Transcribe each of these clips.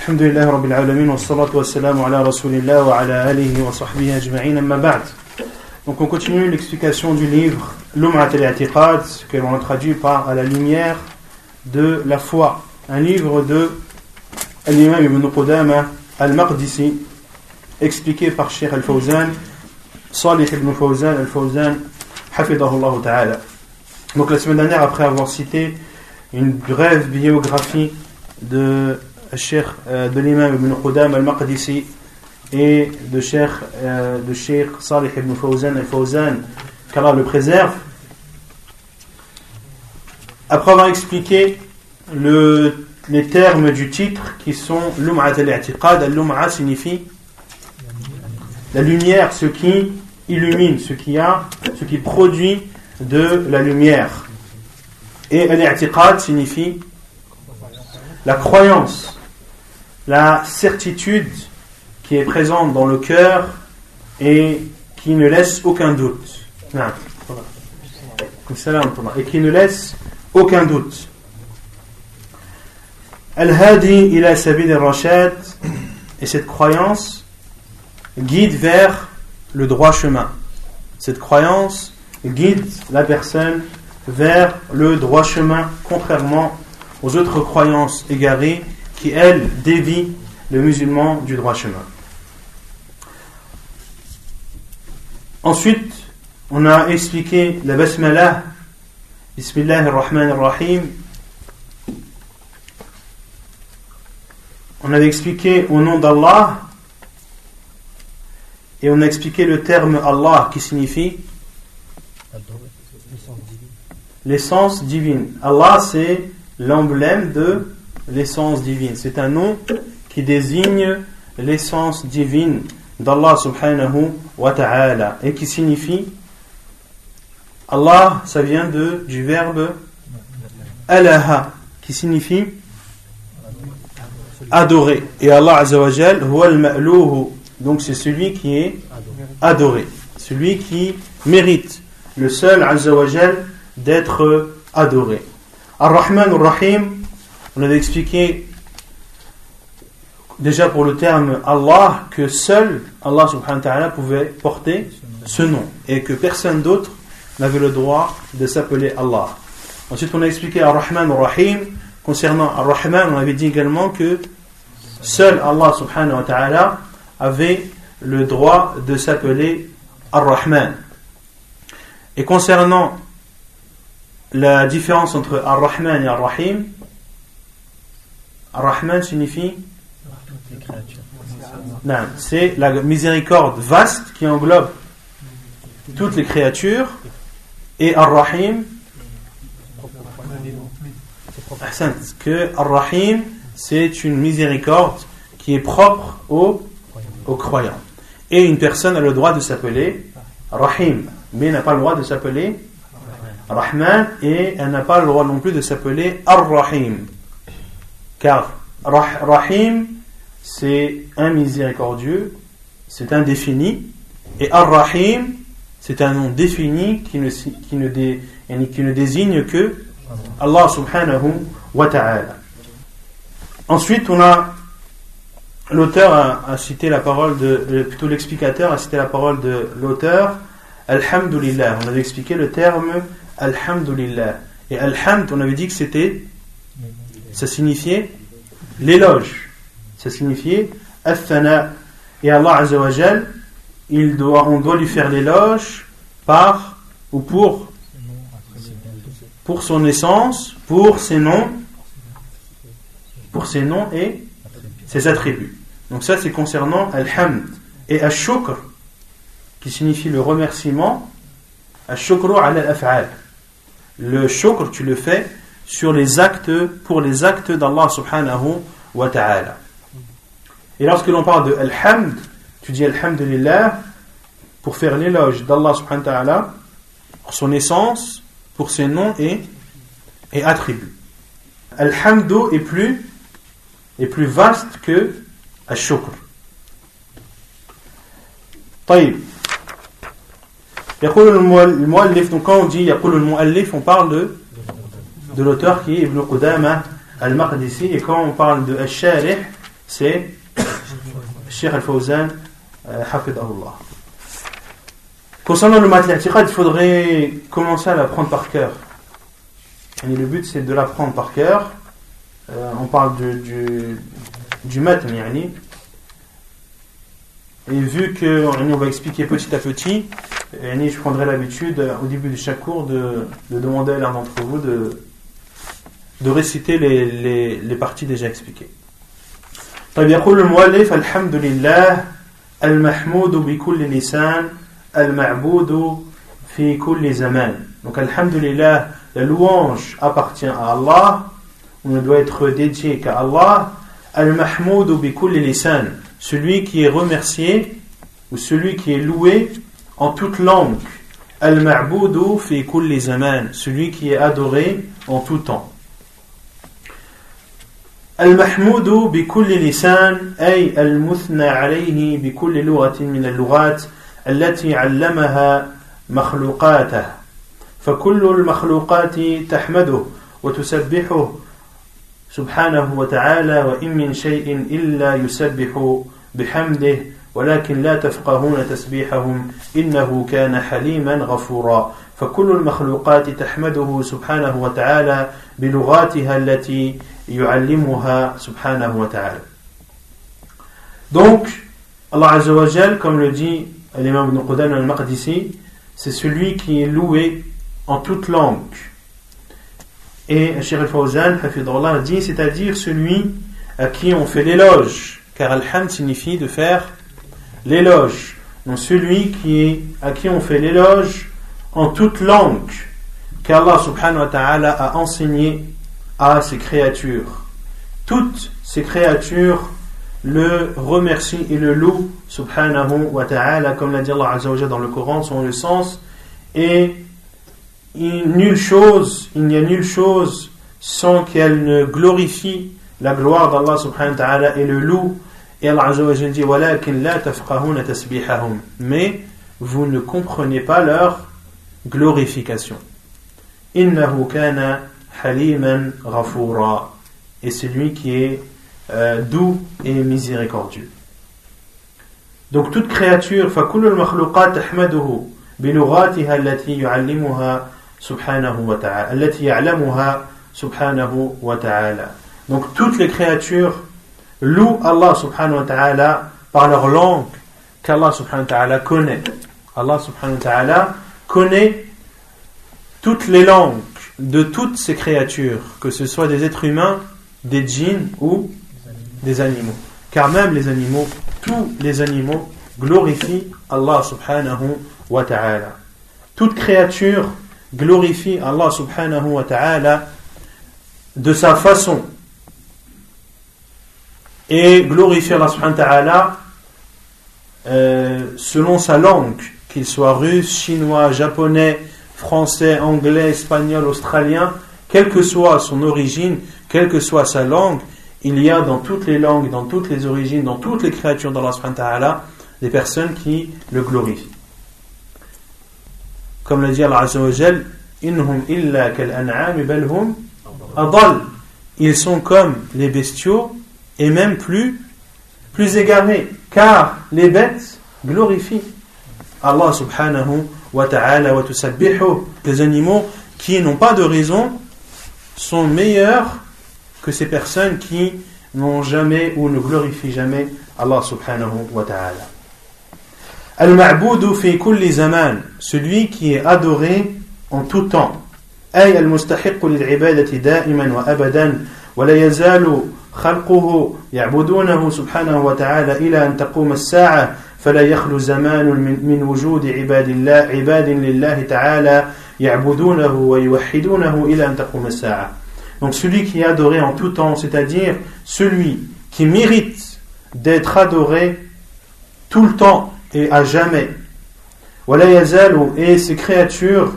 الحمد لله رب العالمين والصلاة والسلام على رسول الله وعلى آله وصحبه أجمعين أما بعد Donc on continue l'explication du livre L'Um'at al-I'tiqad que l'on a traduit par À la lumière de la foi un livre de l'imam Ibn Qudama al-Maqdisi expliqué par Sheikh al-Fawzan Salih ibn Fawzan al-Fawzan hafidahullah ta'ala donc la semaine dernière après avoir cité une brève biographie de Cheikh euh, de l'imam Ibn Qudam al-Maqdisi et de Cheikh euh, de Cheikh Salih ibn Fawzan al-Fawzan qu'Allah le préserve. Après avoir expliqué le, les termes du titre qui sont Lum'at al-i'tiqad. al-Lum'a signifie la lumière, ce qui illumine, ce qui a, ce qui produit de la lumière. Et al-i'tiqad signifie la croyance, la certitude qui est présente dans le cœur et qui ne laisse aucun doute. Et qui ne laisse aucun doute. Al-Hadi et cette croyance guide vers le droit chemin. Cette croyance guide la personne vers le droit chemin, contrairement aux autres croyances égarées qui, elles, dévient le musulman du droit chemin. Ensuite, on a expliqué la basmala, Bismillah ar-Rahman ar-Rahim. On avait expliqué au nom d'Allah et on a expliqué le terme Allah qui signifie l'essence divine. Allah, c'est l'emblème de l'essence divine. C'est un nom qui désigne l'essence divine d'Allah subhanahu wa ta'ala et qui signifie Allah, ça vient de, du verbe alaha qui signifie adorer. Et Allah azawajal, donc c'est celui qui est adoré, celui qui mérite, le seul azawajal d'être adoré. Ar-Rahman Ar-Rahim, on avait expliqué déjà pour le terme Allah que seul Allah subhanahu wa ta'ala pouvait porter ce nom et que personne d'autre n'avait le droit de s'appeler Allah. Ensuite, on a expliqué Ar-Rahman Ar-Rahim. Concernant Ar-Rahman, on avait dit également que seul Allah subhanahu wa ta'ala avait le droit de s'appeler Ar-Rahman. Et concernant la différence entre Ar-Rahman et Ar-Rahim, Ar-Rahman signifie c'est la miséricorde vaste qui englobe toutes les créatures et Ar-Rahim. Que Ar-Rahim c'est une miséricorde qui est propre aux, aux croyants. Et une personne a le droit de s'appeler Rahim mais n'a pas le droit de s'appeler Rahman et elle n'a pas le droit non plus de s'appeler Ar-Rahim car Rahim c'est un miséricordieux, c'est un défini, et Ar-Rahim, c'est un nom défini qui ne désigne que Allah subhanahu wa ta'ala. Ensuite, on a l'auteur a, cité la parole de, plutôt l'explicateur a cité la parole de l'auteur, Alhamdulillah. On avait expliqué le terme Alhamdulillah. Et Alhamd, on avait dit que c'était, ça signifiait l'éloge ça signifiait Athana. Et Allah Azzawajal, il doit, on doit lui faire l'éloge par ou pour pour son essence, pour ses noms, pour ses noms et ses attributs. Donc ça c'est concernant Al-Hamd et Al-Shukr qui signifie le remerciement. Al-Shukru ala al Le shukr tu le fais sur les actes pour les actes d'Allah subhanahu wa ta'ala. Et lorsque l'on parle de Alhamd, tu dis Alhamdulillah pour faire l'éloge d'Allah subhanahu wa ta'ala pour son essence, pour ses noms et, et attributs. Alhamdu est plus, est plus vaste que Al-Shukr. طيب يقول المؤلف donc quand on dit يقول المؤلف on parle de de l'auteur qui est Ibn Qudama al-Maqdisi et quand on parle de Al-Sharih c'est Cheikh Al-Fawzan, euh, Allah. Concernant le mat il faudrait commencer à l'apprendre par cœur. Le but c'est de l'apprendre par cœur. Euh, on parle du, du, du mat, et vu qu'on va expliquer petit à petit, je prendrai l'habitude au début de chaque cours de, de demander à l'un d'entre vous de, de réciter les, les, les parties déjà expliquées. طيب يقول المؤلف الحمد لله المحمود بكل لسان المعبود في كل زمان donc alhamdulillah la louange appartient à Allah on ne doit être dédié qu'à Allah al-mahmoud bi kulli lisan celui qui est remercié ou celui qui est loué en toute langue. Al-ma'boudu fi kulli zaman, celui qui est adoré en tout temps. المحمود بكل لسان أي المثنى عليه بكل لغة من اللغات التي علمها مخلوقاته. فكل المخلوقات تحمده وتسبحه سبحانه وتعالى وإن من شيء إلا يسبح بحمده ولكن لا تفقهون تسبيحهم إنه كان حليما غفورا. فكل المخلوقات تحمده سبحانه وتعالى بلغاتها التي subhanahu wa ta'ala. Donc, Allah Azzawajal, comme le dit l'imam Ibn al-Maqdisi, c'est celui qui est loué en toute langue. Et Cheikh al-Fawzan, a dit, c'est-à-dire celui à qui on fait l'éloge, car alhamd signifie de faire l'éloge. Donc celui qui est, à qui on fait l'éloge en toute langue, qu'Allah subhanahu wa ta'ala a enseigné à ses créatures. Toutes ces créatures le remercient et le louent subhanahu wa ta'ala comme l'a dit Allah dans le Coran, son le sens et nulle chose, il n'y a nulle chose sans qu'elle ne glorifie la gloire d'Allah subhanahu wa ta'ala et le loue. Et Allah azza wa dit Mais vous ne comprenez pas leur glorification. Innahu haliman ghafura. Et c'est lui qui est euh, doux et miséricordieux. Donc toute créature, فكل المخلوقات تحمده بلغاتها التي يعلمها subhanahu wa ta'ala, ya'lamuha subhanahu wa ta'ala. Donc toutes les créatures louent Allah subhanahu wa ta'ala par leur langue qu'Allah subhanahu wa ta'ala connaît. Allah subhanahu wa ta'ala connaît toutes les langues de toutes ces créatures, que ce soit des êtres humains, des djinns ou des animaux. Car même les animaux, tous les animaux glorifient Allah subhanahu wa ta'ala. Toute créature glorifie Allah subhanahu wa ta'ala de sa façon et glorifie Allah subhanahu wa ta'ala euh, selon sa langue, qu'il soit russe, chinois, japonais, français, anglais, espagnol, australien, quelle que soit son origine, quelle que soit sa langue, il y a dans toutes les langues, dans toutes les origines, dans toutes les créatures d'Allah des personnes qui le glorifient. Comme le dit Allah adal. Ils sont comme les bestiaux et même plus, plus égarés. Car les bêtes glorifient Allah subhanahu wa ta'ala wa tusabbihu. Les animaux qui n'ont pas de raison sont meilleurs que ces personnes qui n'ont jamais ou ne glorifient jamais Allah subhanahu wa ta'ala. Al-ma'boudu fi kulli zaman, celui qui est adoré en tout temps. أي المستحق للعبادة دائما وأبدا ولا يزال خلقه يعبدونه سبحانه وتعالى إلى أن تقوم الساعة فلا يخلو زمان من, من وجود عباد الله عباد لله تعالى يعبدونه ويوحدونه إلى أن تقوم الساعة Donc celui qui est adoré en tout temps, c'est-à-dire celui qui mérite d'être adoré tout le temps et à jamais. et ses créatures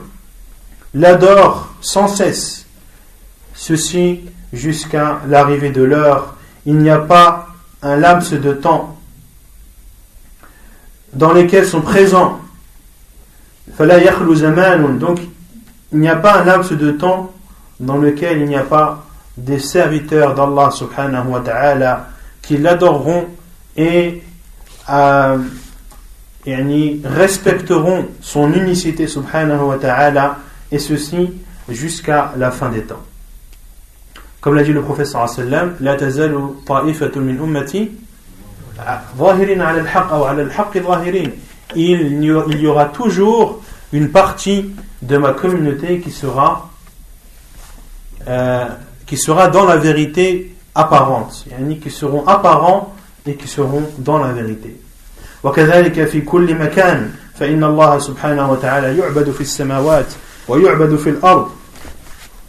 l'adorent sans cesse. Ceci jusqu'à l'arrivée de l'heure. Il n'y a pas un laps de temps dans lesquels sont présents. Donc, il n'y a pas un laps de temps dans lequel il n'y a pas des serviteurs d'Allah subhanahu qui l'adoreront et euh, respecteront son unicité subhanahu et ceci jusqu'à la fin des temps. Comme l'a dit le professeur sallam, la tazalu min ummati ظاهرين على الحق أو على الحق ظاهرين. Il y aura toujours une partie de ma communauté qui sera euh, qui sera dans la vérité apparente, yani qui seront apparents et qui seront dans la vérité. وكذلك في كل مكان فإن الله سبحانه وتعالى يعبد في السماوات ويعبد في الأرض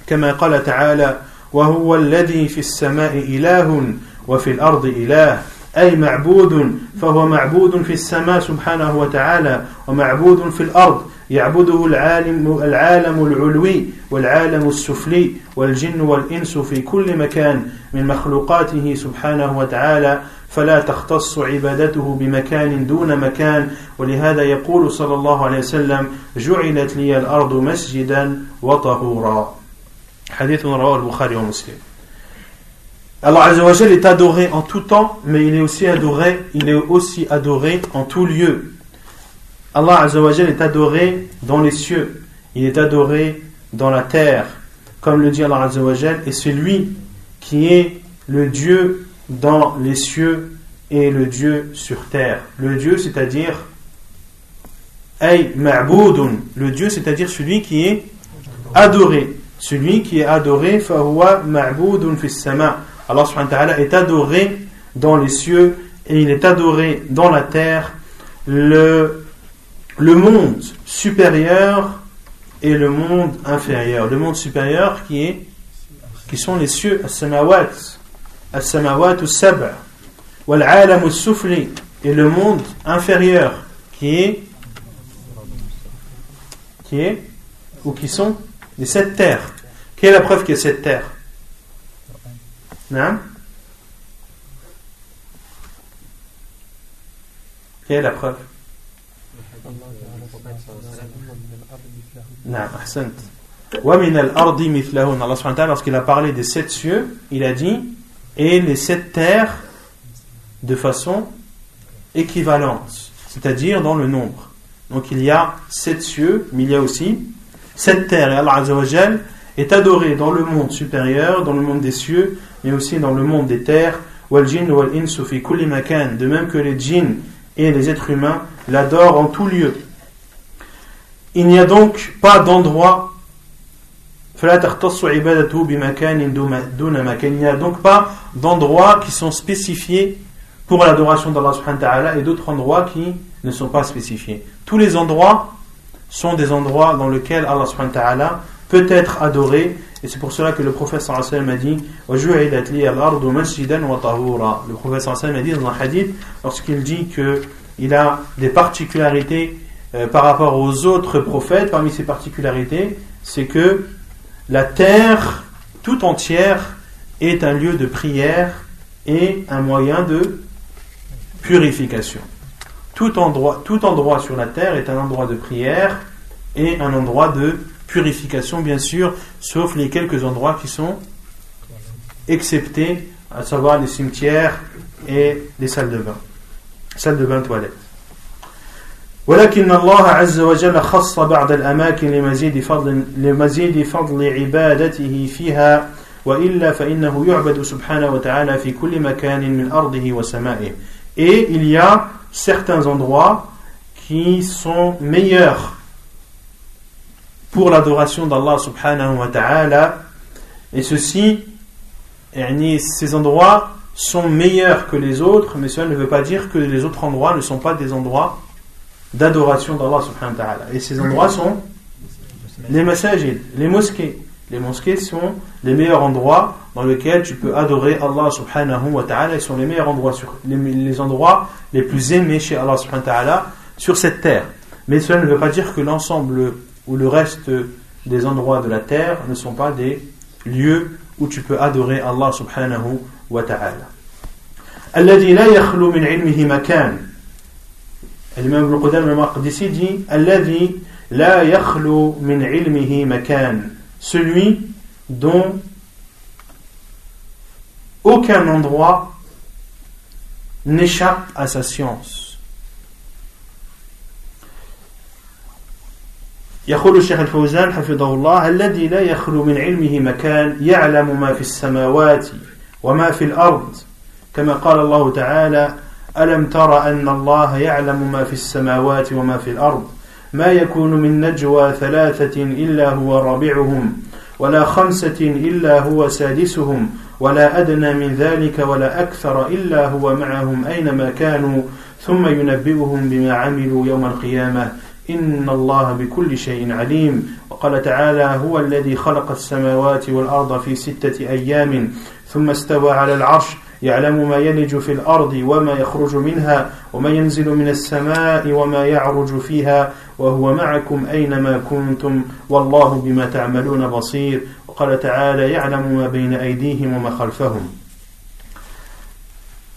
كما قال تعالى وهو الذي في السماء إله وفي الأرض إله أي معبود فهو معبود في السماء سبحانه وتعالى ومعبود في الأرض يعبده العالم العالم العلوي والعالم السفلي والجن والإنس في كل مكان من مخلوقاته سبحانه وتعالى فلا تختص عبادته بمكان دون مكان. ولهذا يقول صلى الله عليه وسلم جعلت لي الأرض مسجدا وطهورا. حديث رواه البخاري ومسلم. Allah Azzawajal est adoré en tout temps, mais il est aussi adoré, il est aussi adoré en tout lieu. Allah Azzawajal est adoré dans les cieux, il est adoré dans la terre, comme le dit Allah Azzawajal, et c'est lui qui est le Dieu dans les cieux et le Dieu sur terre. Le Dieu, c'est-à-dire le Dieu, c'est-à-dire celui qui est adoré. Celui qui est adoré, fahuwa ma'boudun fis sama. Allah subhanahu wa est adoré dans les cieux et il est adoré dans la terre. Le, monde supérieur et le monde inférieur. Le monde supérieur qui est qui sont les cieux, as-samawat, as-samawat sab wal sufli et le monde inférieur qui est qui est ou qui sont les sept terres. Quelle est la preuve qu'il y a sept terres? Hein? Quelle est la preuve? Allah lorsqu'il a parlé des sept cieux, il a dit et les sept terres de façon équivalente, c'est-à-dire dans le nombre. Donc il y a sept cieux, mais il y a aussi sept terres. Et Allah est adoré dans le monde supérieur, dans le monde des cieux, mais aussi dans le monde des terres. De même que les djinns et les êtres humains l'adorent en tout lieu. Il n'y a donc pas d'endroit il n'y a donc pas d'endroits qui sont spécifiés pour l'adoration d'Allah et d'autres endroits qui ne sont pas spécifiés. Tous les endroits sont des endroits dans lesquels Allah peut être adoré et c'est pour cela que le prophète sallallahu alayhi wa sallam a dit Le prophète sallallahu alayhi wa sallam a dit dans un hadith lorsqu'il dit qu'il a des particularités euh, par rapport aux autres prophètes, parmi ces particularités, c'est que la terre tout entière est un lieu de prière et un moyen de purification. Tout endroit, tout endroit sur la terre est un endroit de prière et un endroit de purification, bien sûr, sauf les quelques endroits qui sont exceptés, à savoir les cimetières et les salles de bain. Salles de bain, toilettes. ولكن الله عز وجل خص بعض الأماكن لمزيد فضل لمزيد فضل عبادته فيها وإلا فإنه يعبد سبحانه وتعالى في كل مكان من أرضه وسمائه Et il y a certains endroits qui sont meilleurs pour l'adoration d'Allah subhanahu wa ta'ala. Et ceci, ces endroits sont meilleurs que les autres, mais cela ne veut pas dire que les autres endroits ne sont pas des endroits d'adoration d'Allah subhanahu wa ta'ala. Et ces endroits sont les les mosquées. Les mosquées sont les meilleurs endroits dans lesquels tu peux adorer Allah subhanahu wa ta'ala. Ils sont les meilleurs endroits, sur, les, endroits les plus aimés chez Allah subhanahu wa ta'ala sur cette terre. Mais cela ne veut pas dire que l'ensemble ou le reste des endroits de la terre ne sont pas des lieux où tu peux adorer Allah subhanahu wa ta'ala. الذي لا يخلو من علمه مكان الإمام ابن قدامة المقدسي dit الذي لا يخلو من علمه مكان celui dont aucun endroit n'échappe à sa science. يقول الشيخ الفوزان حفظه الله الذي لا يخلو من علمه مكان يعلم ما في السماوات وما في الأرض. كما قال الله تعالى ألم تر أن الله يعلم ما في السماوات وما في الأرض؟ ما يكون من نجوى ثلاثة إلا هو رابعهم ولا خمسة إلا هو سادسهم ولا أدنى من ذلك ولا أكثر إلا هو معهم أينما كانوا ثم ينبئهم بما عملوا يوم القيامة. إن الله بكل شيء عليم. وقال تعالى هو الذي خلق السماوات والأرض في ستة أيام ثم استوى على العرش يعلم ما يلج في الأرض وما يخرج منها وما ينزل من السماء وما يعرج فيها وهو معكم أينما كنتم والله بما تعملون بصير. وقال تعالى يعلم ما بين أيديهم وما خلفهم.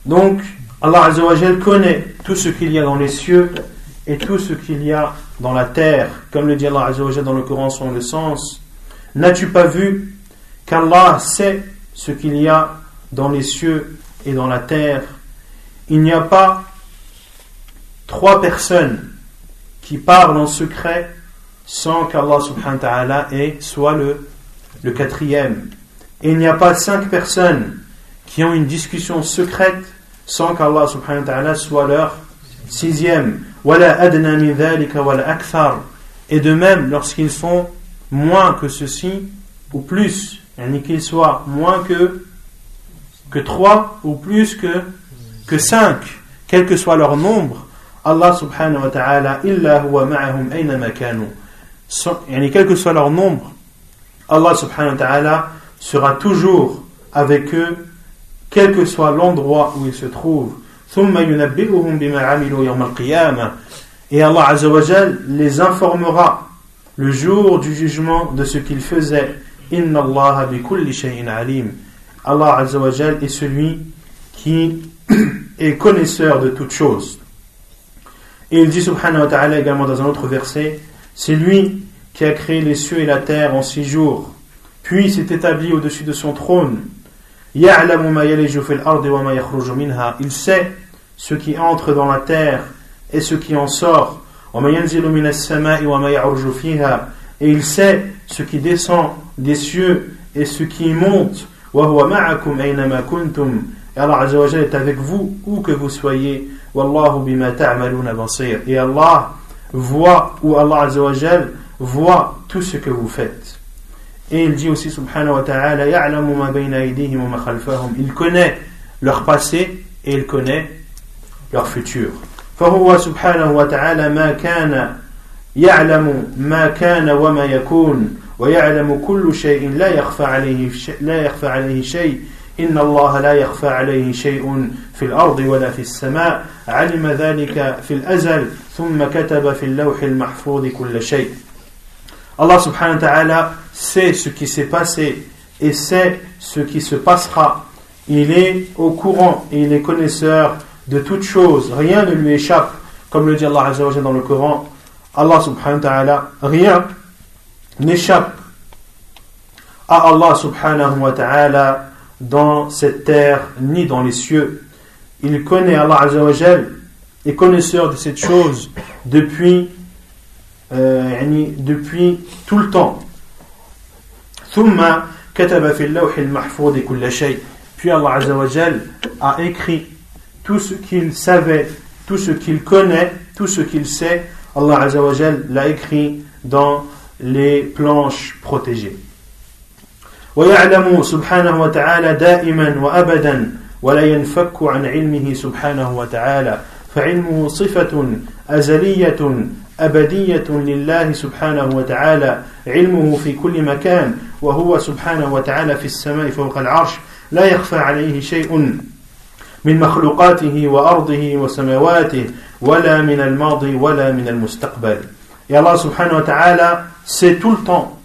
Donc, Allah Azza wa connaît tout ce qu'il y a dans les cieux. Et tout ce qu'il y a dans la terre, comme le dit Allah Azza dans le Coran selon le sens. N'as-tu pas vu qu'Allah sait ce qu'il y a dans les cieux et dans la terre? Il n'y a pas trois personnes qui parlent en secret sans qu'Allah subhanahu ta'ala soit le, quatrième. Et il n'y a pas cinq personnes qui ont une discussion secrète sans qu'Allah subhanahu ta'ala soit leur sixième. Et de même, lorsqu'ils font moins que ceci, ou plus, qu'ils soient moins que, que trois, ou plus que, que cinq, quel que soit leur nombre, Allah subhanahu wa ta'ala, illa huwa ma'ahum quel que soit leur nombre, Allah subhanahu wa ta'ala sera toujours avec eux, quel que soit l'endroit où ils se trouvent. Et Allah Azzawajal les informera le jour du jugement de ce qu'ils faisaient. Inna Allah alim. Allah Azzawajal est celui qui est connaisseur de toutes choses. Et il dit subhanahu wa ta'ala également dans un autre verset, c'est lui qui a créé les cieux et la terre en six jours, puis s'est établi au-dessus de son trône. Il sait ce qui entre dans la terre et ce qui en sort. Et il sait ce qui descend des cieux et ce qui monte. Et Allah est avec vous où que vous soyez. Et Allah voit ou Allah voit tout ce que vous faites. Et il dit aussi subhanahu wa ta'ala Il connaît leur passé et il connaît leur futur. فهو سبحانه وتعالى ما كان يعلم ما كان وما يكون ويعلم كل شيء لا يخفى عليه لا يخفى عليه شيء إن الله لا يخفى عليه شيء في الأرض ولا في السماء علم ذلك في الأزل ثم كتب في اللوح المحفوظ كل شيء Allah subhanahu wa ta'ala sait ce qui s'est passé et sait ce qui se passera. Il est au courant et il est connaisseur de toutes choses, rien ne lui échappe, comme le dit Allah dans le Coran. Allah subhanahu wa ta'ala, rien n'échappe à Allah subhanahu wa ta'ala dans cette terre ni dans les cieux. Il connaît Allah Azza wa est connaisseur de cette chose depuis, euh, depuis tout le temps. ثم كتب في اللوح المحفوظ كل شيء. Puis Allah Azza wa a écrit tout ce qu'il savait, tout ce qu'il connaît, tout ce qu'il sait, Allah Azzawajal l'a écrit dans les planches protégées. ويعلم سبحانه وتعالى دائما وابدا ولا ينفك عن علمه سبحانه وتعالى فعلمه صفه ازليه أبدية لله سبحانه وتعالى علمه في كل مكان وهو سبحانه وتعالى في السماء فوق العرش لا يخفى عليه شيء من مخلوقاته وأرضه وسماواته ولا من الماضي ولا من المستقبل Allah subhanahu wa ta'ala sait tout le temps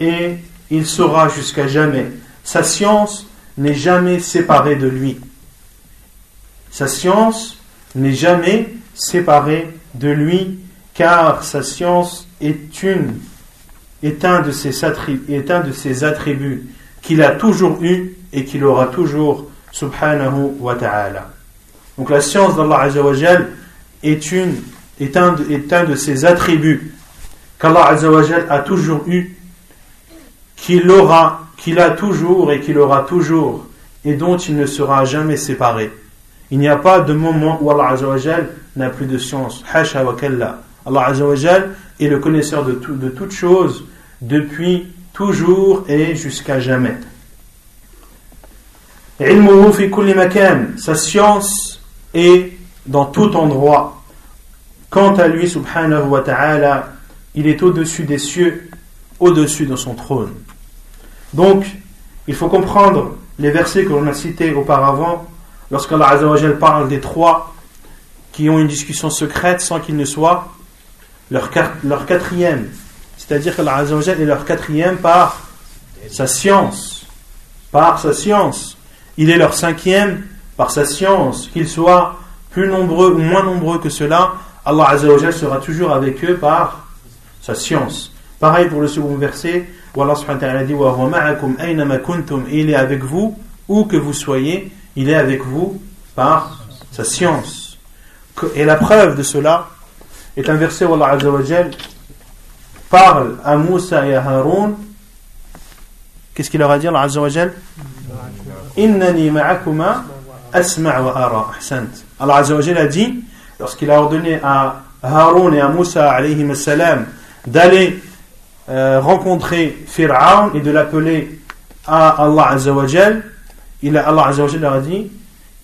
et il saura jusqu'à jamais. Sa science n'est jamais séparée de lui. Sa science n'est jamais séparée de lui car sa science est une un de ses attributs, qu'il a toujours eu et qu'il aura toujours subhanahu wa ta'ala. Donc la science d'Allah Azzawajal est, une, est, un, de, est un de ses attributs qu'Allah Azzawajal a toujours eu, qu'il aura, qu'il a toujours et qu'il aura toujours, et dont il ne sera jamais séparé. Il n'y a pas de moment où Allah Azzawajal n'a plus de science. Hasha wa. Allah Azzawajal est le connaisseur de, tout, de toutes choses depuis toujours et jusqu'à jamais. Sa science est dans tout endroit. Quant à lui, subhanahu wa ta'ala, il est au-dessus des cieux, au-dessus de son trône. Donc, il faut comprendre les versets que l'on a cités auparavant, lorsqu'Allah parle des trois qui ont une discussion secrète sans qu'il ne soit leur, leur quatrième. C'est-à-dire qu'Allah Azzawajal est leur quatrième par sa science. Par sa science. Il est leur cinquième par sa science. Qu'ils soient plus nombreux ou moins nombreux que cela, Allah Azzawajal sera toujours avec eux par sa science. Pareil pour le second verset, où Allah subhanahu wa ta'ala dit Il est avec vous, où que vous soyez, il est avec vous par sa science. Et la preuve de cela est un verset où Allah Azzawajal parle à Moussa et à Haroun. Qu'est-ce qu'il leur a dit Allah Azzawajal Innani ma'akuma asma' wa ara. Allah Azzawajal a dit, lorsqu'il a ordonné à Haroun et à Moussa salam d'aller euh, rencontrer Fir'aun et de l'appeler à Allah Azzawajal, il a, Allah Azzawajal leur a dit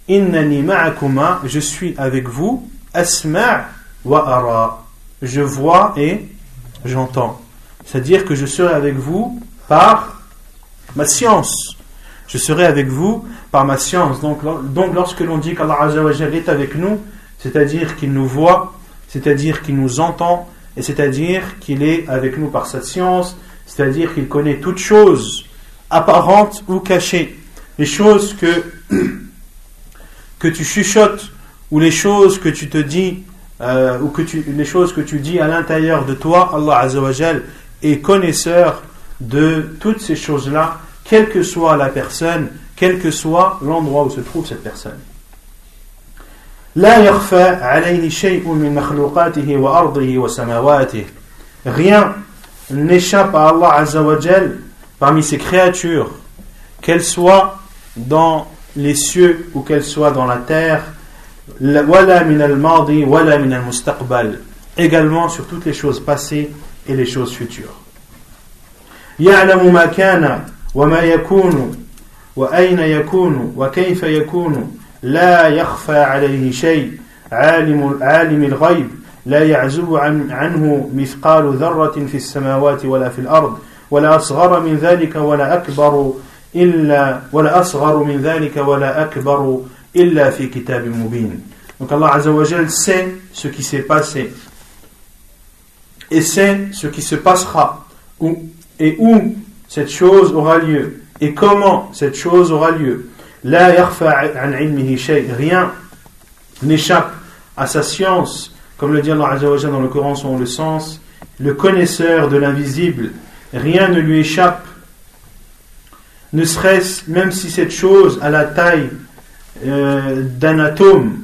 Innani ma'akuma, je suis avec vous, asma' Je vois et j'entends. C'est-à-dire que je serai avec vous par ma science. Je serai avec vous par ma science. Donc, lorsque l'on dit qu'Allah est avec nous, c'est-à-dire qu'il nous voit, c'est-à-dire qu'il nous entend, et c'est-à-dire qu'il est avec nous par sa science, c'est-à-dire qu'il connaît toutes choses apparentes ou cachées. Les choses que tu chuchotes ou les choses que tu te dis euh, ou que tu, les choses que tu dis à l'intérieur de toi, Allah Azzawajal est connaisseur de toutes ces choses-là, quelle que soit la personne, quel que soit l'endroit où se trouve cette personne. Rien n'échappe à Allah Azzawajal parmi ses créatures, qu'elles soient dans les cieux ou qu'elles soient dans la terre, également sur toutes les choses passées et les choses futures. يعلم ما كان وما يكون وأين يكون وكيف يكون. لا يخفى عليه شيء. عالم عالم الغيب. لا يعزب عن عنه مثقال ذرة في السماوات ولا في الأرض. ولا أصغر من ذلك ولا أكبر إلا ولا أصغر من ذلك ولا أكبر illa fi kitab mubin. Donc Allah Azzawajal sait ce qui s'est passé. Et sait ce qui se passera. Où, et où cette chose aura lieu. Et comment cette chose aura lieu. La rien n'échappe à sa science, comme le dit Allah Azzawajal dans le Coran selon le sens, le connaisseur de l'invisible, rien ne lui échappe, ne serait-ce même si cette chose a la taille euh, d'un atome,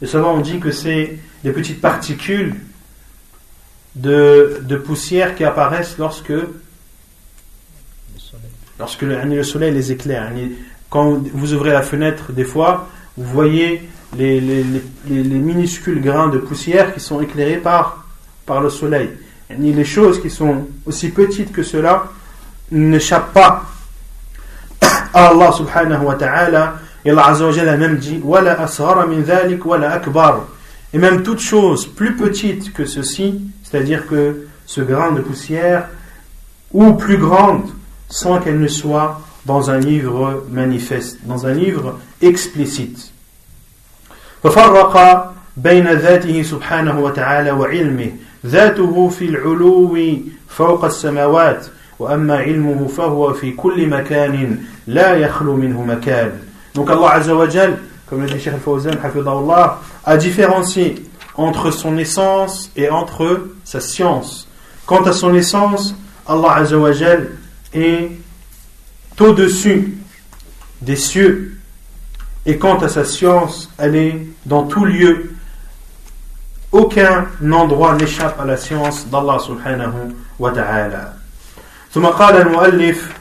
les savants ont dit que c'est des petites particules de, poussière qui apparaissent lorsque, lorsque le, le, soleil les éclaire. Quand vous ouvrez la fenêtre, des fois, vous voyez les, les, les, les minuscules grains de poussière qui sont éclairés par, par le soleil. Les choses qui sont aussi petites que cela n'échappent pas Allah subhanahu wa ta'ala. Et Allah azza wa a même dit min akbar. Et même toute chose plus petite que ceci, c'est-à-dire que ce grain de poussière, ou plus grande, sans qu'elle ne soit dans un livre manifeste, dans un livre explicite. ففرق بين ذاته سبحانه وتعالى وعلمه ذاته في العلو فوق السماوات وأما علمه فهو في كل مكان لا يخلو منه مكان donc Allah Azzawajal, comme le dit Cheikh Al-Fawzan, a différencié entre son essence et entre sa science. Quant à son essence, Allah Azzawajal est au-dessus des cieux Et quant à sa science, elle est dans tout lieu. Aucun endroit n'échappe à la science d'Allah subhanahu wa ta'ala. ثم قال المؤلف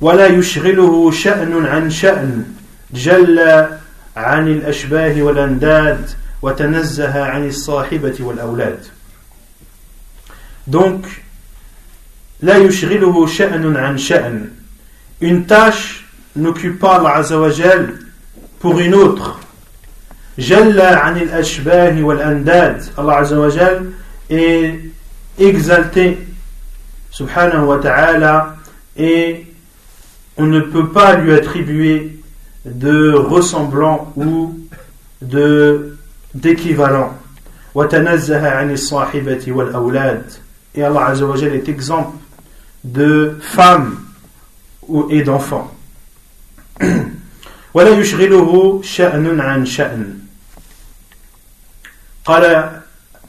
ولا يشغله شأن عن شأن جل عن الأشباه والأنداد وتنزه عن الصاحبة والأولاد. دونك لا يشغله شأن عن شأن. Une tâche n'occupe pas Allah Azza wa Jal pour une autre. جل عن الأشباه والأنداد. Allah Azza wa Jal est exalté subhanahu wa ta'ala, et on ne peut pas lui attribuer de ressemblant ou de d'équivalent. وتنزه عن الصاحبة والأولاد et Allah Azzawajal est exemple de femmes et d'enfants. ولا يشغله شأن عن شأن قال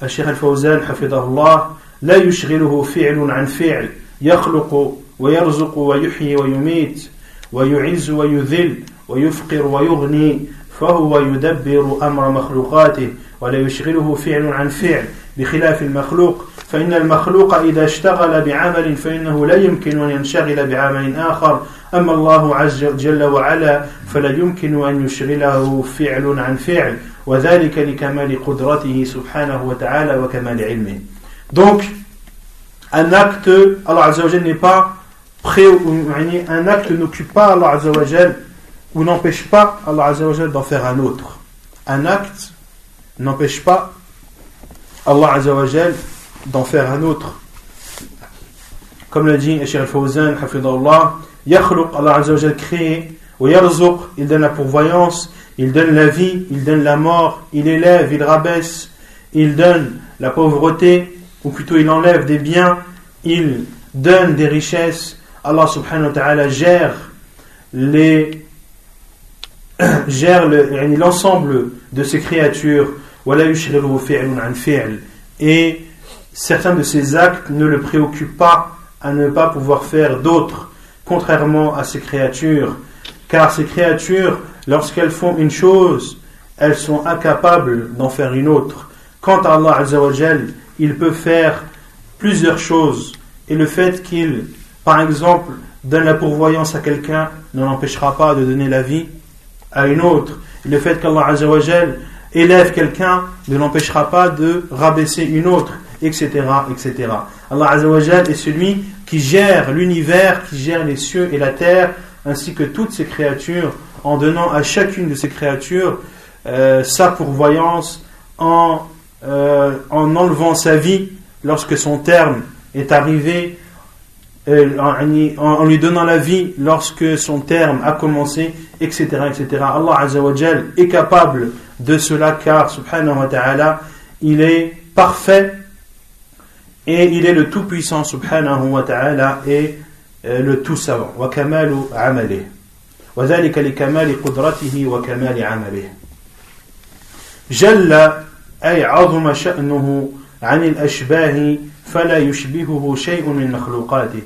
الشيخ الفوزان حفظه الله لا يشغله فعل عن فعل يخلق ويرزق ويحيي ويميت ويعز ويذل ويفقر ويغني فهو يدبر أمر مخلوقاته ولا يشغله فعل عن فعل بخلاف المخلوق. فإن المخلوق إذا اشتغل بعمل فإنه لا يمكن أن ينشغل بعمل آخر. أما الله عز جل وعلا فلا يمكن أن يشغله فعل عن فعل وذلك لكمال قدرته سبحانه وتعالى وكمال علمه. Donc, un acte, Allah Azzawajal n'est pas prêt, un acte n'occupe pas Allah Azzawajal ou n'empêche pas Allah Azzawajal d'en faire un autre. Un acte n'empêche pas Allah Azzawajal d'en faire un autre. Comme l'a dit Cheikh Al-Fawzan, Hafidullah, Yakhluq, Allah Azzawajal crée, ou Yarzuq, il donne la pourvoyance, il donne la vie, il donne la mort, il élève, il rabaisse, il donne la pauvreté, ou plutôt il enlève des biens, il donne des richesses. Allah subhanahu wa ta'ala gère les gère l'ensemble de ces créatures. Et certains de ces actes ne le préoccupent pas à ne pas pouvoir faire d'autres, contrairement à ces créatures. Car ces créatures, lorsqu'elles font une chose, elles sont incapables d'en faire une autre. Quant à Allah il peut faire plusieurs choses. Et le fait qu'il, par exemple, donne la pourvoyance à quelqu'un ne l'empêchera pas de donner la vie à une autre. Le fait qu'Allah élève quelqu'un ne l'empêchera pas de rabaisser une autre, etc. etc. Allah est celui qui gère l'univers, qui gère les cieux et la terre, ainsi que toutes ces créatures, en donnant à chacune de ces créatures euh, sa pourvoyance, en, euh, en enlevant sa vie lorsque son terme est arrivé, euh, en, en, lui donnant la vie lorsque son terme a commencé, etc. etc. Allah Azzawajal est capable de cela car, subhanahu wa ta'ala, il est parfait et il est le tout-puissant, subhanahu wa ta'ala, et euh, le tout-savant. Wa kamalu amalih. وذلك لكمال قدرته وكمال عمله جل أي عظم شأنه عن الأشباه فلا يشبهه شيء من مخلوقاته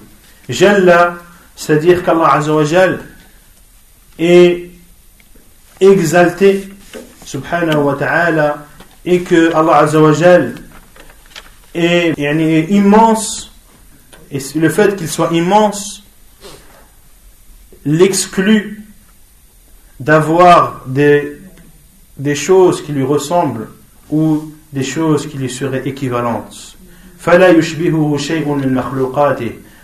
جل c'est-à-dire qu'Allah Azzawajal est exalté subhanahu wa ta'ala et que Allah Azzawajal est, est immense et le fait qu'il soit immense l'exclut d'avoir des, des choses qui lui ressemblent ou des choses qui lui seraient équivalentes.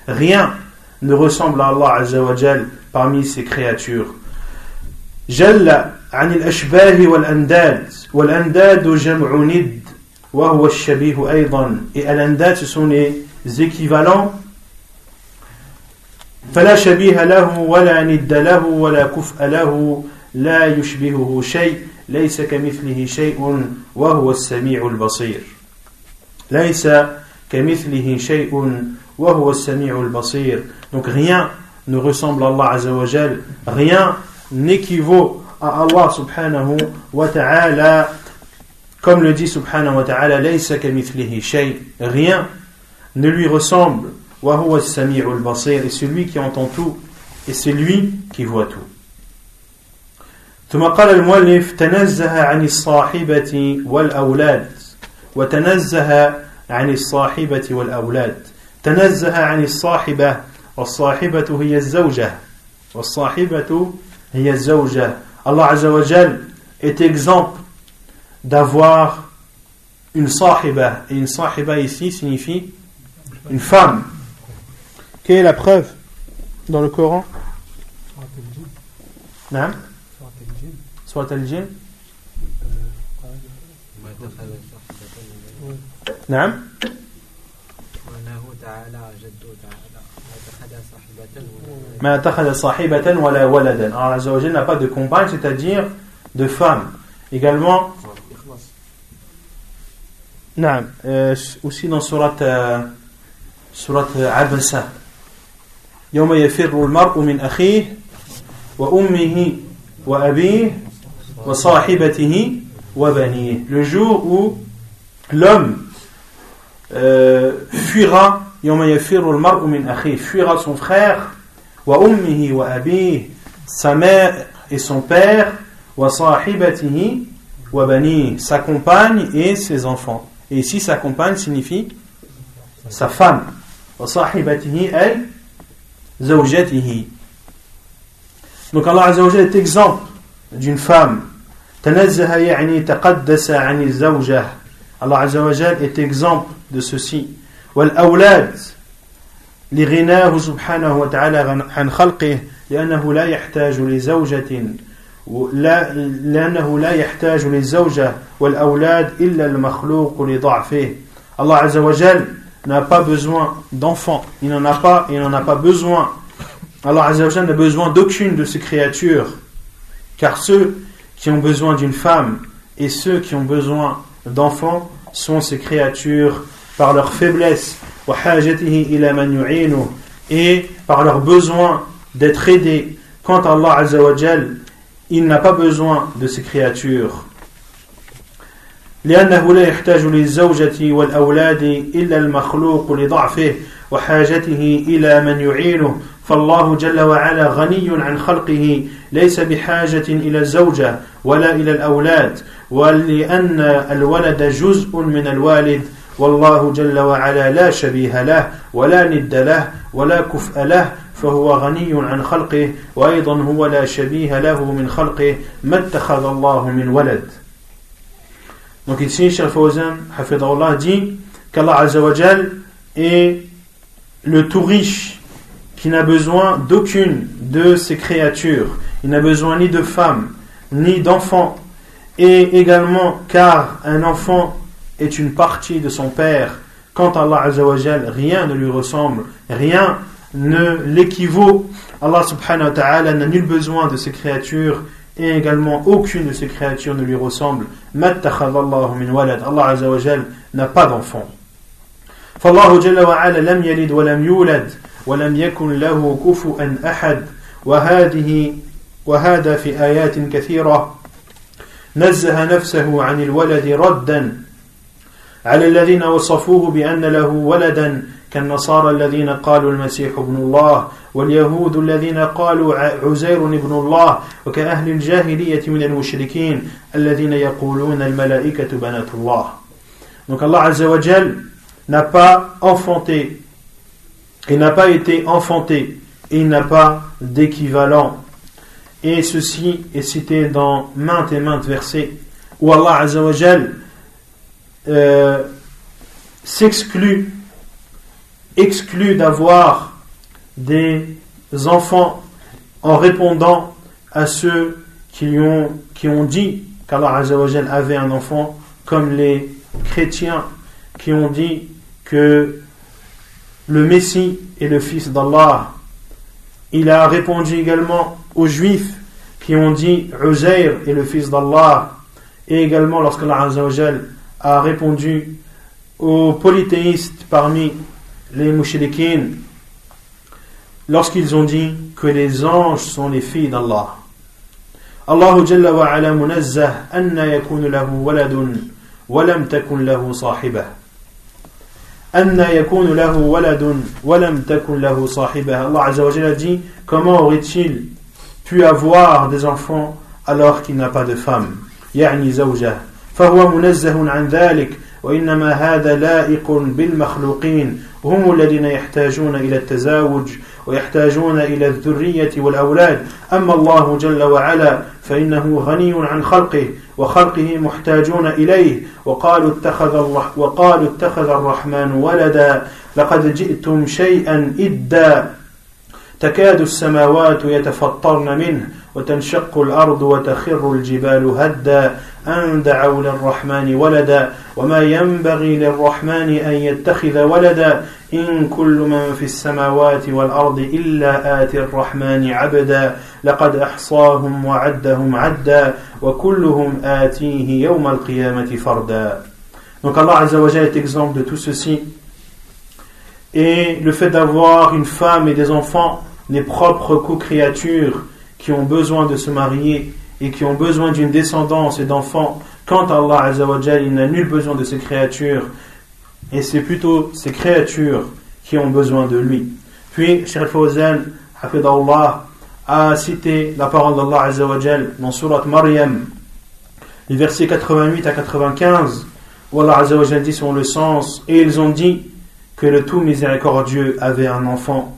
Rien ne ressemble à Allah Azzawajal parmi ses créatures. Jalla عن الأشباه والأنداد والأنداد جمع ند وهو الشبيه أيضا et الأنداد ce sont les équivalents فلا شبيه له ولا ند له ولا كفء له لا يشبهه شيء ليس كمثله شيء وهو السميع البصير ليس كمثله شيء وهو السميع البصير donc rien ne ressemble à Allah Azza wa Jal rien n'équivaut à Allah subhanahu wa ta'ala, comme le dit subhanahu wa ta'ala, rien ne lui ressemble, wa huwa sami'ul basir, et celui qui entend tout, et c'est lui qui voit tout. ثم قال المؤلف تنزه عن الصاحبة والأولاد. وتنزه عن الصاحبة والأولاد. تنزه عن الصاحبة والصاحبة هي الزوجة. والصاحبة هي الزوجة. Azza wa Jal est exemple d'avoir une sahiba et une sahiba ici signifie une femme. Quelle est la preuve dans le Coran? نعم سورة الجن نعم ما اتخذ صاحبة ولا ولدا Allah Azza wa Jal n'a pas de compagne c'est-à-dire de femme également نعم aussi dans surat surat Abasa يوم يفر المرء من أخيه وأمه وأبيه وصاحبته وبنيه le jour où l'homme euh, fuira, fuira son frère, sa mère et son père, sa compagne et ses enfants. Et ici, sa compagne signifie sa femme. Donc Allah est exemple d'une femme تنزه يعني تقدس عن الزوجة. الله عز وجل est exemple de ceci. والأولاد لغناه سبحانه وتعالى عن خلقه لأنه لا يحتاج لزوجة لا لأنه لا يحتاج للزوجة والأولاد إلا المخلوق لضعفه. الله عز وجل n'a pas besoin d'enfants. Il n'en a pas il n'en a pas besoin. Allah عز وجل n'a besoin d'aucune de ces créatures. Car ceux qui ont besoin d'une femme et ceux qui ont besoin d'enfants sont ces créatures par leur faiblesse et par leur besoin d'être aidés quant à Allah Azza wa il n'a pas besoin de ces créatures لأنه لا يحتاج للزوجة والأولاد إلا المخلوق لضعفه وحاجته إلى من يعينه فالله جل وعلا غني عن خلقه ليس بحاجة إلى الزوجة ولا إلى الأولاد ولأن الولد جزء من الوالد والله جل وعلا لا شبيه له ولا ند له ولا كفء له فهو غني عن خلقه وأيضا هو لا شبيه له من خلقه ما اتخذ الله من ولد. Donc ici, Cheikh Fawzan, Hafidahullah, dit qu'Allah Azzawajal est le tout riche. qui n'a besoin d'aucune de ses créatures. Il n'a besoin ni de femmes, ni d'enfants. Et également, car un enfant est une partie de son père, quant à Allah Azzawajal, rien ne lui ressemble, rien ne l'équivaut. Allah subhanahu wa ta'ala n'a nul besoin de ses créatures et également aucune de ces créatures ne lui ressemble. Allah Azza wa Jal n'a pas d'enfant. فالله جل وعلا لم يلد ولم يولد ولم يكن له كفؤا أحد. وهذه وهذا في آيات كثيرة. نزه نفسه عن الولد ردا على الذين وصفوه بأن له ولدا كالنصارى الذين قالوا المسيح ابن الله واليهود الذين قالوا عزير ابن الله وكأهل الجاهلية من المشركين الذين يقولون الملائكة بنات الله. Donc Allah Azza wa n'a pas enfanté, il n'a pas été enfanté, et il n'a pas d'équivalent. Et ceci est cité dans maintes et maintes versets où Allah Azza wa Jal euh, s'exclut exclut d'avoir des enfants en répondant à ceux qui ont, qui ont dit qu'Allah avait un enfant, comme les chrétiens qui ont dit que le Messie est le fils d'Allah. Il a répondu également aux juifs qui ont dit Uzair est le fils d'Allah. Et également lorsqu'Allah a répondu aux polythéistes parmi les mouchriquins lorsqu'ils ont dit que les anges sont les filles d'Allah. الله جل وعلا منزه أن يكون له ولد ولم تكن له صاحبة أن يكون له ولد ولم تكن له صاحبة Allah Azza wa Jalla dit comment aurait-il pu avoir des enfants alors qu'il n'a pas de femme يعني زوجة فهو منزه عن ذلك وإنما هذا لائق بالمخلوقين هم الذين يحتاجون إلى التزاوج ويحتاجون إلى الذرية والأولاد. أما الله جل وعلا فإنه غني عن خلقه وخلقه محتاجون إليه. وقالوا اتخذ, الله وقالوا اتخذ الرحمن ولدا لقد جئتم شيئا إدا. تكاد السماوات يتفطرن منه وتنشق الأرض وتخر الجبال هدا. أن دعوا للرحمن ولدا وما ينبغي للرحمن أن يتخذ ولدا إن كل من في السماوات والأرض إلا آتي الرحمن عبدا لقد أحصاهم وعدهم عدا وكلهم آتيه يوم القيامة فردا Donc Allah Azza wa est exemple de tout ceci. Et le fait d'avoir une femme et des enfants n'est propre qu'aux créatures qui ont besoin de se marier et qui ont besoin d'une descendance et d'enfants. Quant à Allah Azza wa il n'a nul besoin de ces créatures et c'est plutôt ces créatures qui ont besoin de lui. Puis, Cheikh Fawzan, Allah, a cité la parole d'Allah Azzawajal dans Surat Maryam, les versets 88 à 95, où Allah Azzawajal dit son le sens, et ils ont dit que le tout miséricordieux avait un enfant.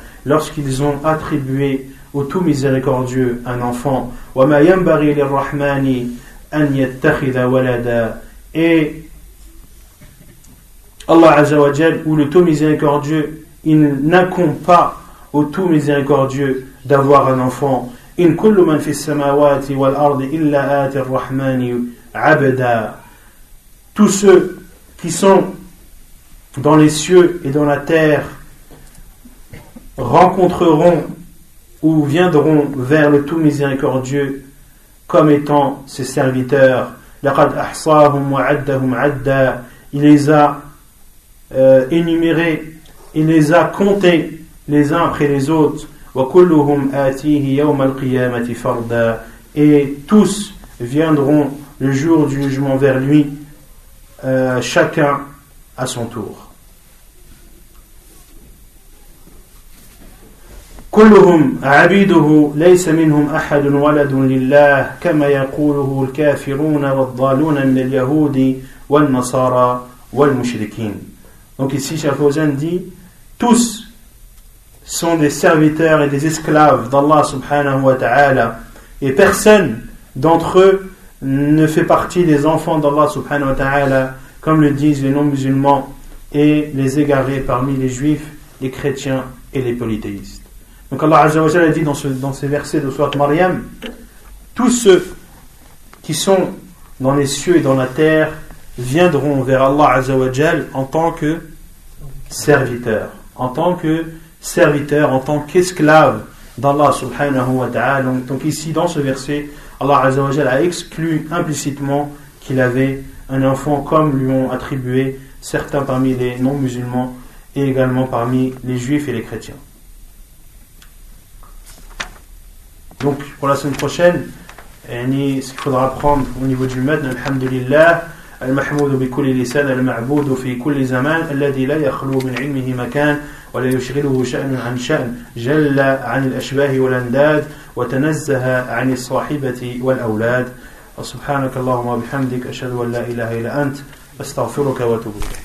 Lorsqu'ils ont attribué au tout miséricordieux un enfant. Et Allah Azzawajal ou le tout miséricordieux, il n'incombe pas au tout miséricordieux d'avoir un enfant. Tous ceux qui sont dans les cieux et dans la terre rencontreront ou viendront vers le tout miséricordieux comme étant ses serviteurs. Il les a euh, énumérés, il les a comptés les uns après les autres. Et tous viendront le jour du jugement vers lui, euh, chacun à son tour. كلهم عبيده ليس منهم أحد ولد لله كما يقوله الكافرون والضالون من اليهود والنصارى والمشركين donc ici, Cheikh dit tous sont des serviteurs et des esclaves d'Allah subhanahu wa ta'ala. Et personne d'entre eux ne fait partie des enfants d'Allah subhanahu wa ta'ala, comme le disent les non-musulmans et les égarés parmi les juifs, les chrétiens et les polythéistes. Donc Allah Azza dit dans, ce, dans ces versets de Surat Maryam, tous ceux qui sont dans les cieux et dans la terre viendront vers Allah Azza en tant que serviteur, en tant que serviteur, en tant qu'esclave d'Allah subhanahu wa ta'ala. Donc, ici, dans ce verset, Allah a exclu implicitement qu'il avait un enfant comme lui ont attribué certains parmi les non-musulmans et également parmi les juifs et les chrétiens. Donc pour la semaine prochaine, ce qu'il faudra apprendre au niveau du maître, alhamdulillah, المحمود بكل لسان المعبود في كل زمان الذي لا يخلو من علمه مكان ولا يشغله شأن عن شأن جل عن الأشباه والأنداد وتنزه عن الصاحبة والأولاد وسبحانك اللهم وبحمدك أشهد أن لا إله إلا أنت أستغفرك وأتوب إليك